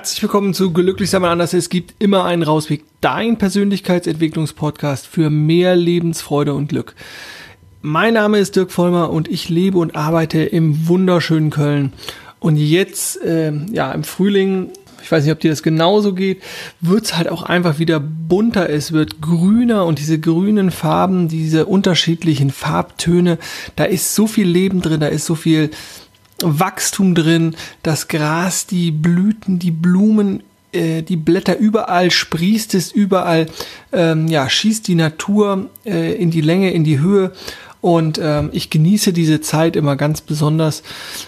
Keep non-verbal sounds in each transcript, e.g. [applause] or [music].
Herzlich willkommen zu Glücklich sein anders. Es gibt immer einen Rausweg. Dein Persönlichkeitsentwicklungspodcast für mehr Lebensfreude und Glück. Mein Name ist Dirk Vollmer und ich lebe und arbeite im wunderschönen Köln. Und jetzt, äh, ja, im Frühling, ich weiß nicht, ob dir das genauso geht, wird's halt auch einfach wieder bunter. Es wird grüner und diese grünen Farben, diese unterschiedlichen Farbtöne, da ist so viel Leben drin, da ist so viel Wachstum drin, das Gras, die Blüten, die Blumen, äh, die Blätter, überall sprießt es, überall ähm, ja, schießt die Natur äh, in die Länge, in die Höhe. Und ähm, ich genieße diese Zeit immer ganz besonders,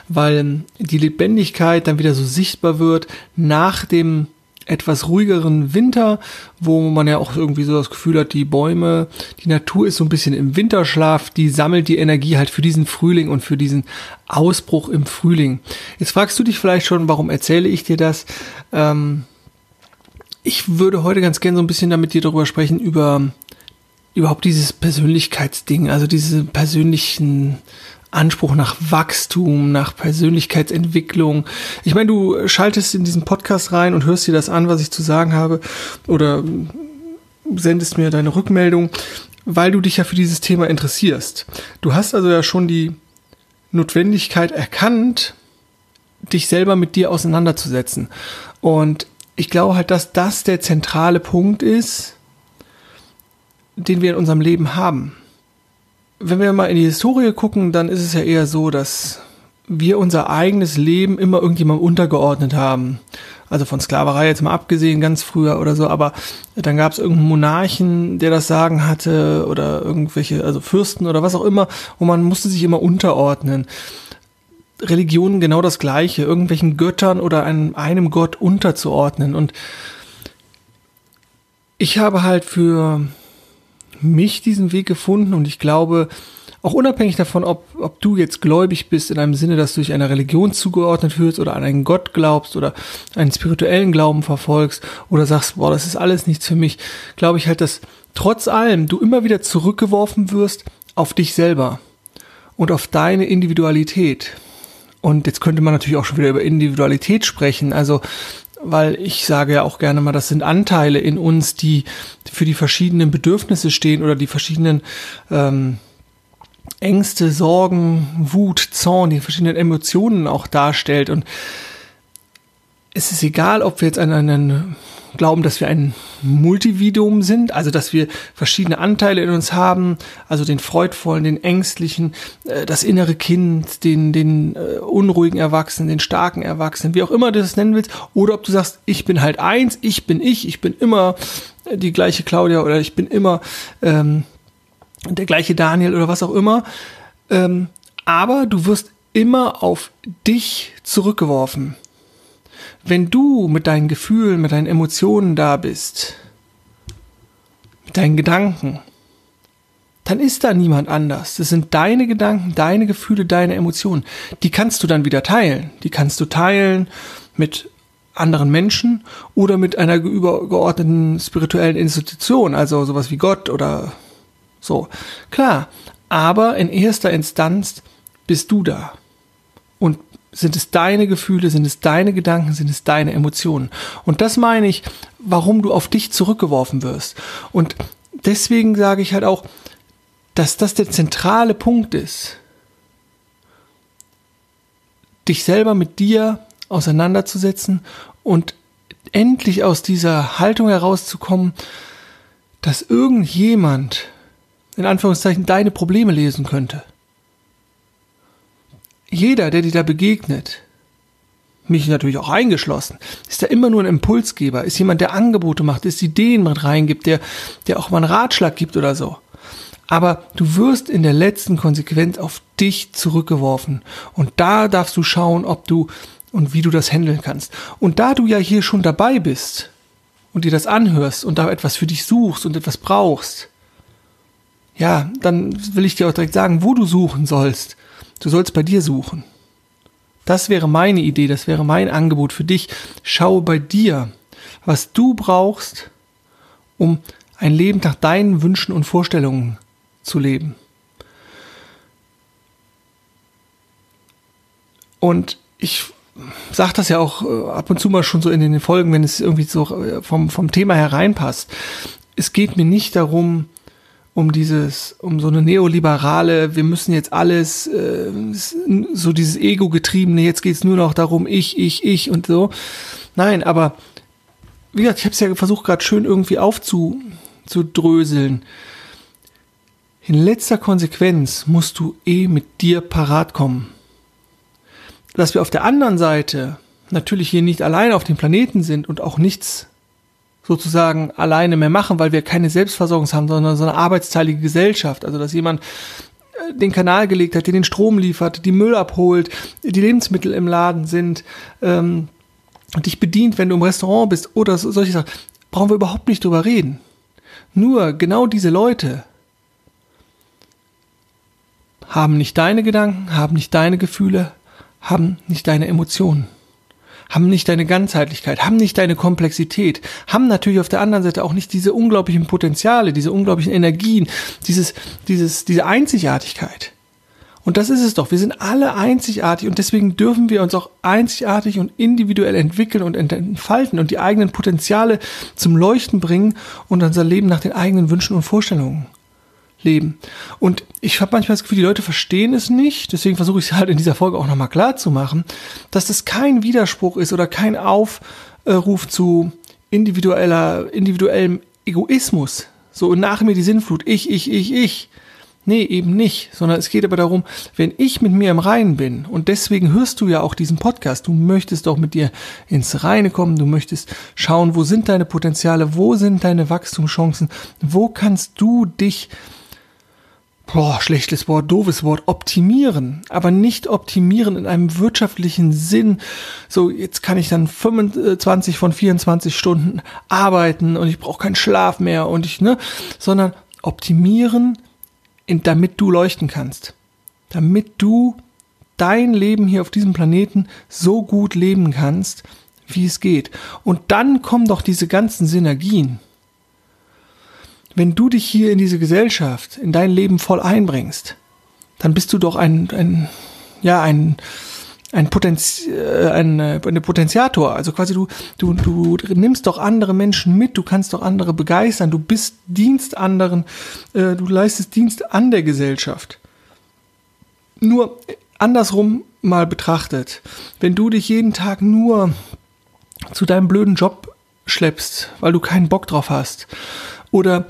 weil die Lebendigkeit dann wieder so sichtbar wird nach dem etwas ruhigeren Winter, wo man ja auch irgendwie so das Gefühl hat, die Bäume, die Natur ist so ein bisschen im Winterschlaf, die sammelt die Energie halt für diesen Frühling und für diesen Ausbruch im Frühling. Jetzt fragst du dich vielleicht schon, warum erzähle ich dir das? Ähm, ich würde heute ganz gerne so ein bisschen damit dir darüber sprechen, über überhaupt dieses Persönlichkeitsding, also diese persönlichen Anspruch nach Wachstum, nach Persönlichkeitsentwicklung. Ich meine, du schaltest in diesen Podcast rein und hörst dir das an, was ich zu sagen habe, oder sendest mir deine Rückmeldung, weil du dich ja für dieses Thema interessierst. Du hast also ja schon die Notwendigkeit erkannt, dich selber mit dir auseinanderzusetzen. Und ich glaube halt, dass das der zentrale Punkt ist, den wir in unserem Leben haben wenn wir mal in die Historie gucken, dann ist es ja eher so, dass wir unser eigenes Leben immer irgendjemandem untergeordnet haben. Also von Sklaverei jetzt mal abgesehen, ganz früher oder so, aber dann gab es irgendeinen Monarchen, der das Sagen hatte oder irgendwelche, also Fürsten oder was auch immer, und man musste sich immer unterordnen. Religionen genau das gleiche, irgendwelchen Göttern oder einem, einem Gott unterzuordnen. Und ich habe halt für mich diesen Weg gefunden und ich glaube, auch unabhängig davon, ob, ob du jetzt gläubig bist in einem Sinne, dass du dich einer Religion zugeordnet fühlst oder an einen Gott glaubst oder einen spirituellen Glauben verfolgst oder sagst, boah, das ist alles nichts für mich, glaube ich halt, dass trotz allem du immer wieder zurückgeworfen wirst auf dich selber und auf deine Individualität. Und jetzt könnte man natürlich auch schon wieder über Individualität sprechen. Also weil ich sage ja auch gerne mal, das sind Anteile in uns, die für die verschiedenen Bedürfnisse stehen oder die verschiedenen ähm, Ängste, Sorgen, Wut, Zorn, die verschiedenen Emotionen auch darstellt. Und es ist egal, ob wir jetzt an einen glauben, dass wir ein Multividium sind, also dass wir verschiedene Anteile in uns haben, also den freudvollen, den ängstlichen, äh, das innere Kind, den, den äh, unruhigen Erwachsenen, den starken Erwachsenen, wie auch immer du das nennen willst, oder ob du sagst, ich bin halt eins, ich bin ich, ich bin immer die gleiche Claudia oder ich bin immer ähm, der gleiche Daniel oder was auch immer. Ähm, aber du wirst immer auf dich zurückgeworfen wenn du mit deinen Gefühlen, mit deinen Emotionen da bist, mit deinen Gedanken, dann ist da niemand anders. Das sind deine Gedanken, deine Gefühle, deine Emotionen. Die kannst du dann wieder teilen. Die kannst du teilen mit anderen Menschen oder mit einer übergeordneten spirituellen Institution, also sowas wie Gott oder so. Klar, aber in erster Instanz bist du da. Sind es deine Gefühle, sind es deine Gedanken, sind es deine Emotionen. Und das meine ich, warum du auf dich zurückgeworfen wirst. Und deswegen sage ich halt auch, dass das der zentrale Punkt ist, dich selber mit dir auseinanderzusetzen und endlich aus dieser Haltung herauszukommen, dass irgendjemand in Anführungszeichen deine Probleme lesen könnte jeder, der dir da begegnet, mich natürlich auch eingeschlossen, ist da immer nur ein Impulsgeber, ist jemand, der Angebote macht, ist Ideen mit reingibt, der, der auch mal einen Ratschlag gibt oder so. Aber du wirst in der letzten Konsequenz auf dich zurückgeworfen. Und da darfst du schauen, ob du und wie du das handeln kannst. Und da du ja hier schon dabei bist und dir das anhörst und da etwas für dich suchst und etwas brauchst, ja, dann will ich dir auch direkt sagen, wo du suchen sollst. Du sollst bei dir suchen. Das wäre meine Idee, das wäre mein Angebot für dich. Schau bei dir, was du brauchst, um ein Leben nach deinen Wünschen und Vorstellungen zu leben. Und ich sage das ja auch äh, ab und zu mal schon so in den Folgen, wenn es irgendwie so äh, vom, vom Thema hereinpasst. Es geht mir nicht darum, um dieses, um so eine neoliberale, wir müssen jetzt alles, äh, so dieses Ego-getriebene, jetzt geht's nur noch darum, ich, ich, ich und so. Nein, aber wie gesagt, ich habe es ja versucht, gerade schön irgendwie aufzudröseln. In letzter Konsequenz musst du eh mit dir parat kommen. Dass wir auf der anderen Seite natürlich hier nicht allein auf dem Planeten sind und auch nichts sozusagen alleine mehr machen, weil wir keine Selbstversorgung haben, sondern so eine arbeitsteilige Gesellschaft. Also dass jemand äh, den Kanal gelegt hat, der den Strom liefert, die Müll abholt, die Lebensmittel im Laden sind, ähm, dich bedient, wenn du im Restaurant bist oder solche Sachen, brauchen wir überhaupt nicht drüber reden. Nur genau diese Leute haben nicht deine Gedanken, haben nicht deine Gefühle, haben nicht deine Emotionen, haben nicht deine Ganzheitlichkeit, haben nicht deine Komplexität, haben natürlich auf der anderen Seite auch nicht diese unglaublichen Potenziale, diese unglaublichen Energien, dieses, dieses, diese Einzigartigkeit. Und das ist es doch. Wir sind alle einzigartig und deswegen dürfen wir uns auch einzigartig und individuell entwickeln und entfalten und die eigenen Potenziale zum Leuchten bringen und unser Leben nach den eigenen Wünschen und Vorstellungen leben. Und ich habe manchmal das Gefühl, die Leute verstehen es nicht, deswegen versuche ich es halt in dieser Folge auch nochmal klar zu machen, dass das kein Widerspruch ist oder kein Aufruf zu individueller, individuellem Egoismus. So nach mir die Sinnflut, ich, ich, ich, ich. Nee, eben nicht, sondern es geht aber darum, wenn ich mit mir im Reinen bin, und deswegen hörst du ja auch diesen Podcast, du möchtest doch mit dir ins Reine kommen, du möchtest schauen, wo sind deine Potenziale, wo sind deine Wachstumschancen, wo kannst du dich boah, schlechtes Wort, doofes Wort, optimieren, aber nicht optimieren in einem wirtschaftlichen Sinn. So, jetzt kann ich dann 25 von 24 Stunden arbeiten und ich brauche keinen Schlaf mehr und ich, ne, sondern optimieren, in, damit du leuchten kannst. Damit du dein Leben hier auf diesem Planeten so gut leben kannst, wie es geht. Und dann kommen doch diese ganzen Synergien wenn du dich hier in diese Gesellschaft, in dein Leben voll einbringst, dann bist du doch ein, ein ja, ein, ein, Potenz, äh, ein eine Potenziator. Also quasi du, du, du nimmst doch andere Menschen mit, du kannst doch andere begeistern, du bist Dienst anderen, äh, du leistest Dienst an der Gesellschaft. Nur andersrum mal betrachtet, wenn du dich jeden Tag nur zu deinem blöden Job schleppst, weil du keinen Bock drauf hast, oder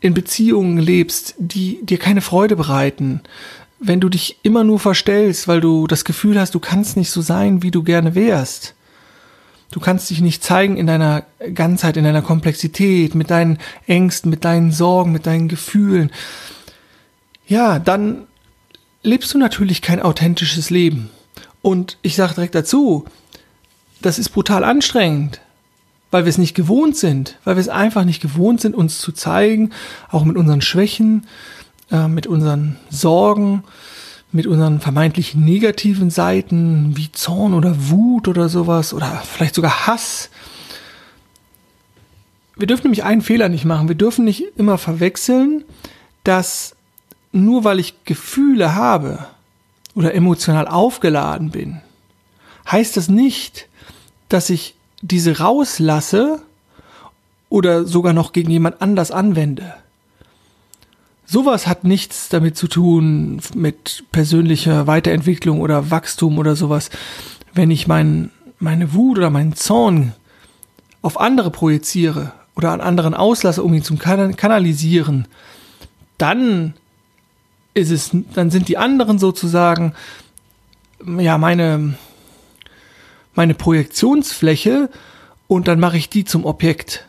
in Beziehungen lebst, die dir keine Freude bereiten, wenn du dich immer nur verstellst, weil du das Gefühl hast, du kannst nicht so sein, wie du gerne wärst. Du kannst dich nicht zeigen in deiner Ganzheit, in deiner Komplexität, mit deinen Ängsten, mit deinen Sorgen, mit deinen Gefühlen. Ja, dann lebst du natürlich kein authentisches Leben. Und ich sage direkt dazu, das ist brutal anstrengend weil wir es nicht gewohnt sind, weil wir es einfach nicht gewohnt sind, uns zu zeigen, auch mit unseren Schwächen, äh, mit unseren Sorgen, mit unseren vermeintlich negativen Seiten wie Zorn oder Wut oder sowas oder vielleicht sogar Hass. Wir dürfen nämlich einen Fehler nicht machen. Wir dürfen nicht immer verwechseln, dass nur weil ich Gefühle habe oder emotional aufgeladen bin, heißt das nicht, dass ich diese rauslasse oder sogar noch gegen jemand anders anwende. Sowas hat nichts damit zu tun mit persönlicher Weiterentwicklung oder Wachstum oder sowas. Wenn ich mein, meine Wut oder meinen Zorn auf andere projiziere oder an anderen auslasse, um ihn zu kanalisieren, dann ist es, dann sind die anderen sozusagen, ja, meine, meine Projektionsfläche und dann mache ich die zum Objekt.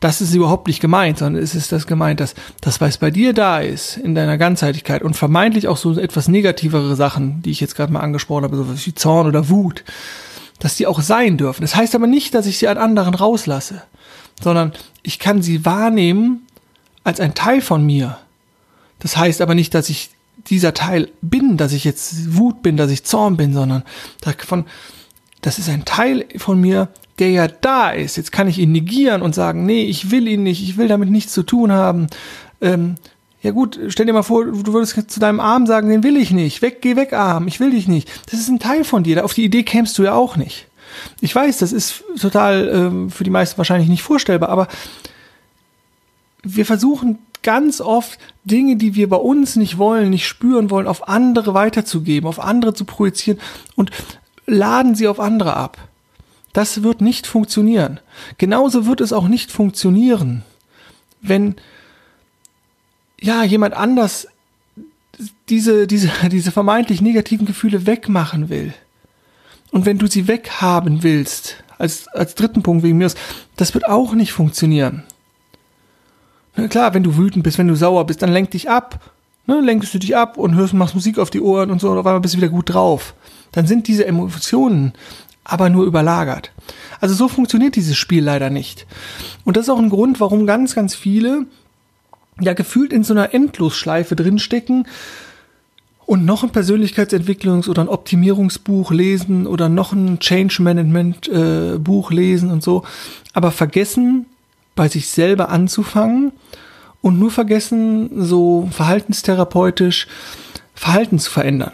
Das ist überhaupt nicht gemeint, sondern es ist das gemeint, dass das, was bei dir da ist, in deiner Ganzheitlichkeit und vermeintlich auch so etwas negativere Sachen, die ich jetzt gerade mal angesprochen habe, so wie Zorn oder Wut, dass die auch sein dürfen. Das heißt aber nicht, dass ich sie an anderen rauslasse, sondern ich kann sie wahrnehmen als ein Teil von mir. Das heißt aber nicht, dass ich dieser Teil bin, dass ich jetzt Wut bin, dass ich Zorn bin, sondern davon, das ist ein Teil von mir, der ja da ist. Jetzt kann ich ihn negieren und sagen, nee, ich will ihn nicht, ich will damit nichts zu tun haben. Ähm, Ja gut, stell dir mal vor, du würdest zu deinem Arm sagen, den will ich nicht. Weg, geh weg, Arm, ich will dich nicht. Das ist ein Teil von dir. Auf die Idee kämst du ja auch nicht. Ich weiß, das ist total äh, für die meisten wahrscheinlich nicht vorstellbar, aber wir versuchen ganz oft Dinge, die wir bei uns nicht wollen, nicht spüren wollen, auf andere weiterzugeben, auf andere zu projizieren und laden sie auf andere ab. Das wird nicht funktionieren. Genauso wird es auch nicht funktionieren, wenn ja jemand anders diese, diese, [laughs] diese vermeintlich negativen Gefühle wegmachen will. Und wenn du sie weghaben willst, als, als dritten Punkt wegen mir, das wird auch nicht funktionieren. Na klar, wenn du wütend bist, wenn du sauer bist, dann lenk dich ab. Ne, lenkst du dich ab und hörst, machst Musik auf die Ohren und so, und auf einmal bist du wieder gut drauf. Dann sind diese Emotionen aber nur überlagert. Also so funktioniert dieses Spiel leider nicht. Und das ist auch ein Grund, warum ganz, ganz viele ja gefühlt in so einer Endlosschleife drinstecken und noch ein Persönlichkeitsentwicklungs- oder ein Optimierungsbuch lesen oder noch ein Change Management äh, Buch lesen und so, aber vergessen bei sich selber anzufangen und nur vergessen so verhaltenstherapeutisch Verhalten zu verändern.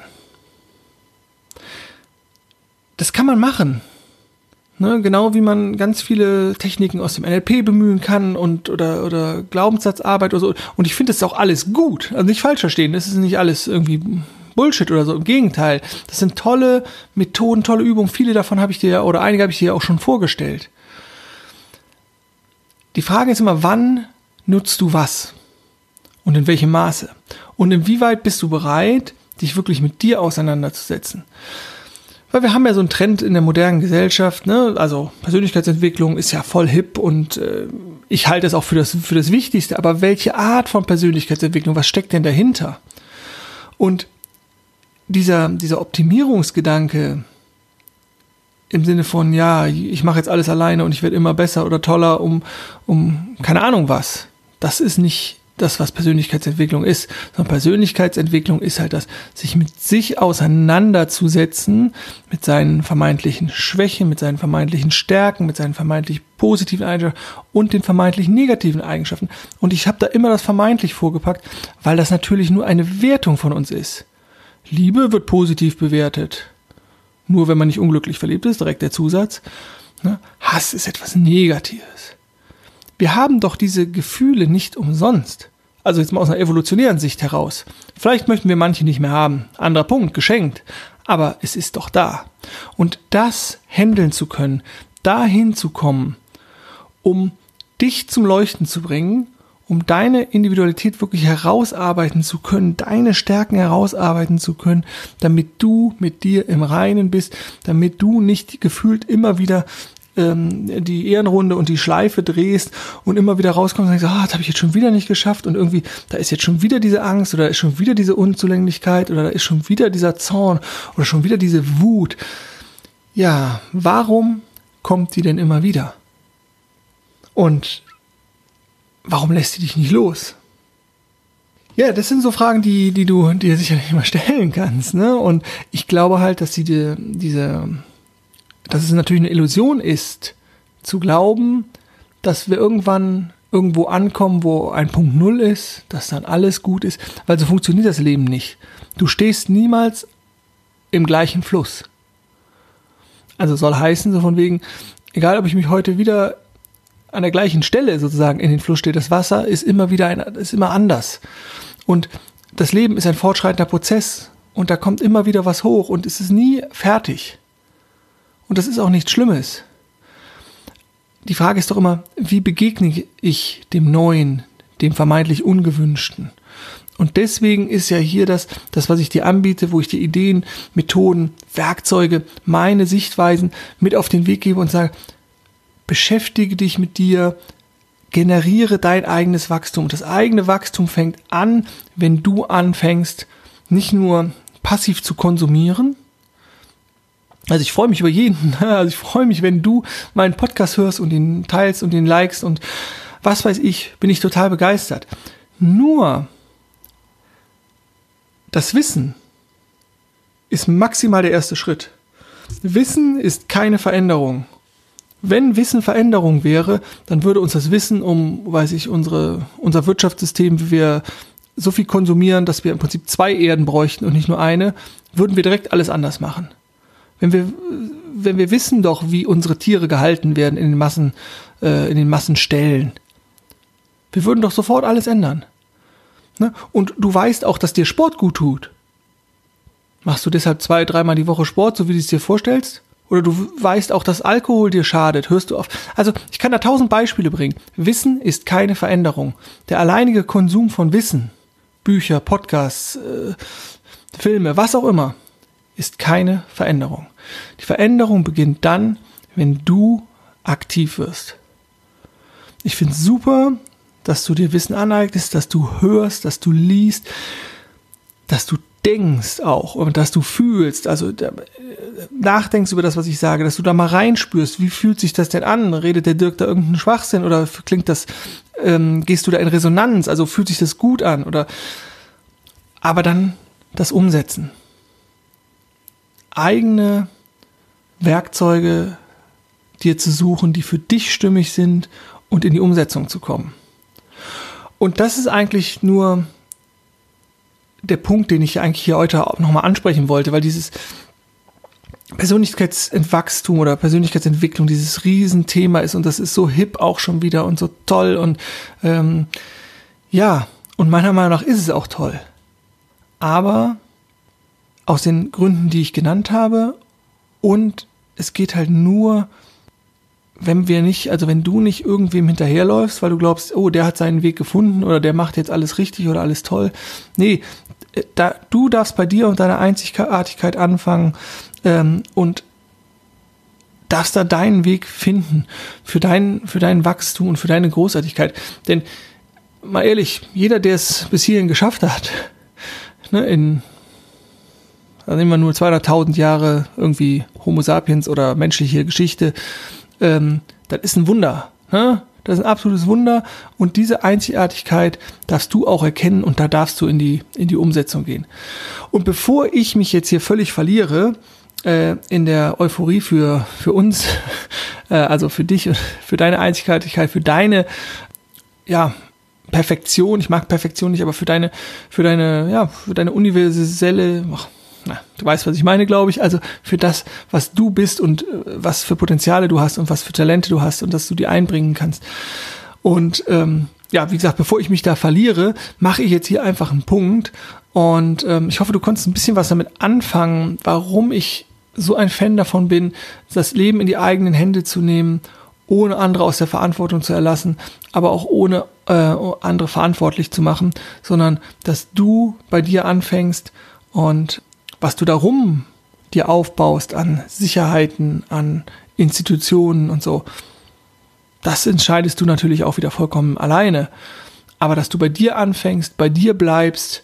Das kann man machen. Ne, genau wie man ganz viele Techniken aus dem NLP bemühen kann und oder oder Glaubenssatzarbeit oder so. Und ich finde das auch alles gut. Also nicht falsch verstehen. Das ist nicht alles irgendwie Bullshit oder so. Im Gegenteil. Das sind tolle Methoden, tolle Übungen. Viele davon habe ich dir oder einige habe ich dir auch schon vorgestellt. Die Frage ist immer, wann nutzt du was? Und in welchem Maße? Und inwieweit bist du bereit, dich wirklich mit dir auseinanderzusetzen? Weil wir haben ja so einen Trend in der modernen Gesellschaft, ne? Also Persönlichkeitsentwicklung ist ja voll hip und äh, ich halte es auch für das, für das Wichtigste. Aber welche Art von Persönlichkeitsentwicklung, was steckt denn dahinter? Und dieser, dieser Optimierungsgedanke im Sinne von, ja, ich mache jetzt alles alleine und ich werde immer besser oder toller um, um keine Ahnung was. Das ist nicht das, was Persönlichkeitsentwicklung ist, sondern Persönlichkeitsentwicklung ist halt das, sich mit sich auseinanderzusetzen, mit seinen vermeintlichen Schwächen, mit seinen vermeintlichen Stärken, mit seinen vermeintlich positiven Eigenschaften und den vermeintlich negativen Eigenschaften. Und ich habe da immer das vermeintlich vorgepackt, weil das natürlich nur eine Wertung von uns ist. Liebe wird positiv bewertet. Nur wenn man nicht unglücklich verliebt ist, direkt der Zusatz. Ne? Hass ist etwas Negatives. Wir haben doch diese Gefühle nicht umsonst. Also jetzt mal aus einer evolutionären Sicht heraus. Vielleicht möchten wir manche nicht mehr haben. Anderer Punkt, geschenkt. Aber es ist doch da. Und das handeln zu können, dahin zu kommen, um dich zum Leuchten zu bringen, um deine Individualität wirklich herausarbeiten zu können, deine Stärken herausarbeiten zu können, damit du mit dir im Reinen bist, damit du nicht gefühlt immer wieder ähm, die Ehrenrunde und die Schleife drehst und immer wieder rauskommst und denkst, ah, das habe ich jetzt schon wieder nicht geschafft und irgendwie, da ist jetzt schon wieder diese Angst oder ist schon wieder diese Unzulänglichkeit oder da ist schon wieder dieser Zorn oder schon wieder diese Wut. Ja, warum kommt die denn immer wieder? Und warum lässt sie dich nicht los? Ja, das sind so Fragen, die, die du dir sicherlich immer stellen kannst. Ne? Und ich glaube halt, dass sie die, diese dass es natürlich eine Illusion ist, zu glauben, dass wir irgendwann irgendwo ankommen, wo ein Punkt Null ist, dass dann alles gut ist, weil so funktioniert das Leben nicht. Du stehst niemals im gleichen Fluss. Also soll heißen, so von wegen, egal ob ich mich heute wieder an der gleichen Stelle sozusagen in den Fluss stehe, das Wasser ist immer wieder ein, ist immer anders. Und das Leben ist ein fortschreitender Prozess und da kommt immer wieder was hoch und es ist nie fertig. Und das ist auch nichts Schlimmes. Die Frage ist doch immer, wie begegne ich dem Neuen, dem vermeintlich Ungewünschten? Und deswegen ist ja hier das, das, was ich dir anbiete, wo ich dir Ideen, Methoden, Werkzeuge, meine Sichtweisen mit auf den Weg gebe und sage, beschäftige dich mit dir, generiere dein eigenes Wachstum. Das eigene Wachstum fängt an, wenn du anfängst, nicht nur passiv zu konsumieren, also ich freue mich über jeden. [laughs] Also ich freue mich, wenn du meinen Podcast hörst und ihn teilst und ihn likest und was weiß ich, bin ich total begeistert. Nur das Wissen ist maximal der erste Schritt. Wissen ist keine Veränderung. Wenn Wissen Veränderung wäre, dann würde uns das Wissen um, weiß ich, unsere, unser Wirtschaftssystem, wie wir so viel konsumieren, dass wir im Prinzip zwei Erden bräuchten und nicht nur eine, würden wir direkt alles anders machen. Wenn wir, wenn wir wissen doch, wie unsere Tiere gehalten werden in den Massen, äh, in den Massenstellen, wir würden doch sofort alles ändern. Ne? Und du weißt auch, dass dir Sport gut tut. Machst du deshalb zwei, dreimal die Woche Sport, so wie du es dir vorstellst? Oder du weißt auch, dass Alkohol dir schadet, hörst du auf. Also ich kann da tausend Beispiele bringen. Wissen ist keine Veränderung. Der alleinige Konsum von Wissen, Bücher, Podcasts, äh, Filme, was auch immer, ist keine Veränderung. Die Veränderung beginnt dann, wenn du aktiv wirst. Ich finde es super, dass du dir Wissen aneignest, dass du hörst, dass du liest, dass du denkst auch und dass du fühlst, also äh, nachdenkst über das, was ich sage, dass du da mal reinspürst, wie fühlt sich das denn an? Redet der Dirk da irgendeinen Schwachsinn oder klingt das, ähm, gehst du da in Resonanz, also fühlt sich das gut an oder aber dann das Umsetzen. Eigene Werkzeuge dir zu suchen, die für dich stimmig sind und in die Umsetzung zu kommen. Und das ist eigentlich nur der Punkt, den ich eigentlich hier heute nochmal ansprechen wollte, weil dieses Persönlichkeitsentwachstum oder Persönlichkeitsentwicklung dieses Riesenthema ist und das ist so hip auch schon wieder und so toll und ähm, ja, und meiner Meinung nach ist es auch toll. Aber aus den Gründen, die ich genannt habe und es geht halt nur wenn wir nicht, also wenn du nicht irgendwem hinterherläufst, weil du glaubst, oh, der hat seinen Weg gefunden oder der macht jetzt alles richtig oder alles toll. Nee, äh, da, du darfst bei dir und deiner Einzigartigkeit anfangen ähm, und darfst da deinen Weg finden für dein, für dein Wachstum und für deine Großartigkeit. Denn mal ehrlich, jeder, der es bis hierhin geschafft hat, [laughs] ne, in da nehmen wir nur 200.000 Jahre irgendwie Homo sapiens oder menschliche Geschichte, ähm, das ist ein Wunder. Ne? Das ist ein absolutes Wunder und diese Einzigartigkeit darfst du auch erkennen und da darfst du in die, in die Umsetzung gehen. Und bevor ich mich jetzt hier völlig verliere, äh, in der Euphorie für, für uns, [laughs] äh, also für dich für deine Einzigartigkeit, für deine, ja, Perfektion, ich mag Perfektion nicht, aber für deine, für deine, ja, für deine universelle, ach, na, du weißt, was ich meine, glaube ich. Also für das, was du bist und äh, was für Potenziale du hast und was für Talente du hast und dass du die einbringen kannst. Und ähm, ja, wie gesagt, bevor ich mich da verliere, mache ich jetzt hier einfach einen Punkt. Und ähm, ich hoffe, du konntest ein bisschen was damit anfangen, warum ich so ein Fan davon bin, das Leben in die eigenen Hände zu nehmen, ohne andere aus der Verantwortung zu erlassen, aber auch ohne äh, andere verantwortlich zu machen, sondern dass du bei dir anfängst und was du darum dir aufbaust an Sicherheiten, an Institutionen und so, das entscheidest du natürlich auch wieder vollkommen alleine. Aber dass du bei dir anfängst, bei dir bleibst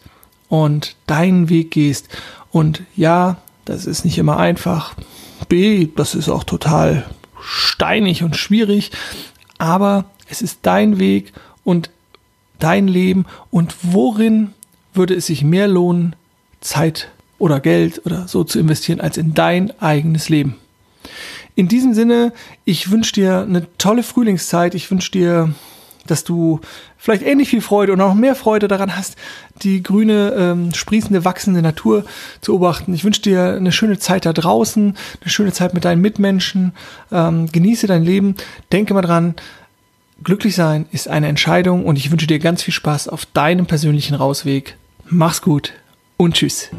und deinen Weg gehst. Und ja, das ist nicht immer einfach. B, das ist auch total steinig und schwierig. Aber es ist dein Weg und dein Leben. Und worin würde es sich mehr lohnen, Zeit oder Geld oder so zu investieren als in dein eigenes Leben. In diesem Sinne, ich wünsche dir eine tolle Frühlingszeit. Ich wünsche dir, dass du vielleicht ähnlich viel Freude und auch mehr Freude daran hast, die grüne, ähm, sprießende, wachsende Natur zu beobachten. Ich wünsche dir eine schöne Zeit da draußen, eine schöne Zeit mit deinen Mitmenschen. Ähm, genieße dein Leben. Denke mal dran, glücklich sein ist eine Entscheidung und ich wünsche dir ganz viel Spaß auf deinem persönlichen Rausweg. Mach's gut und tschüss.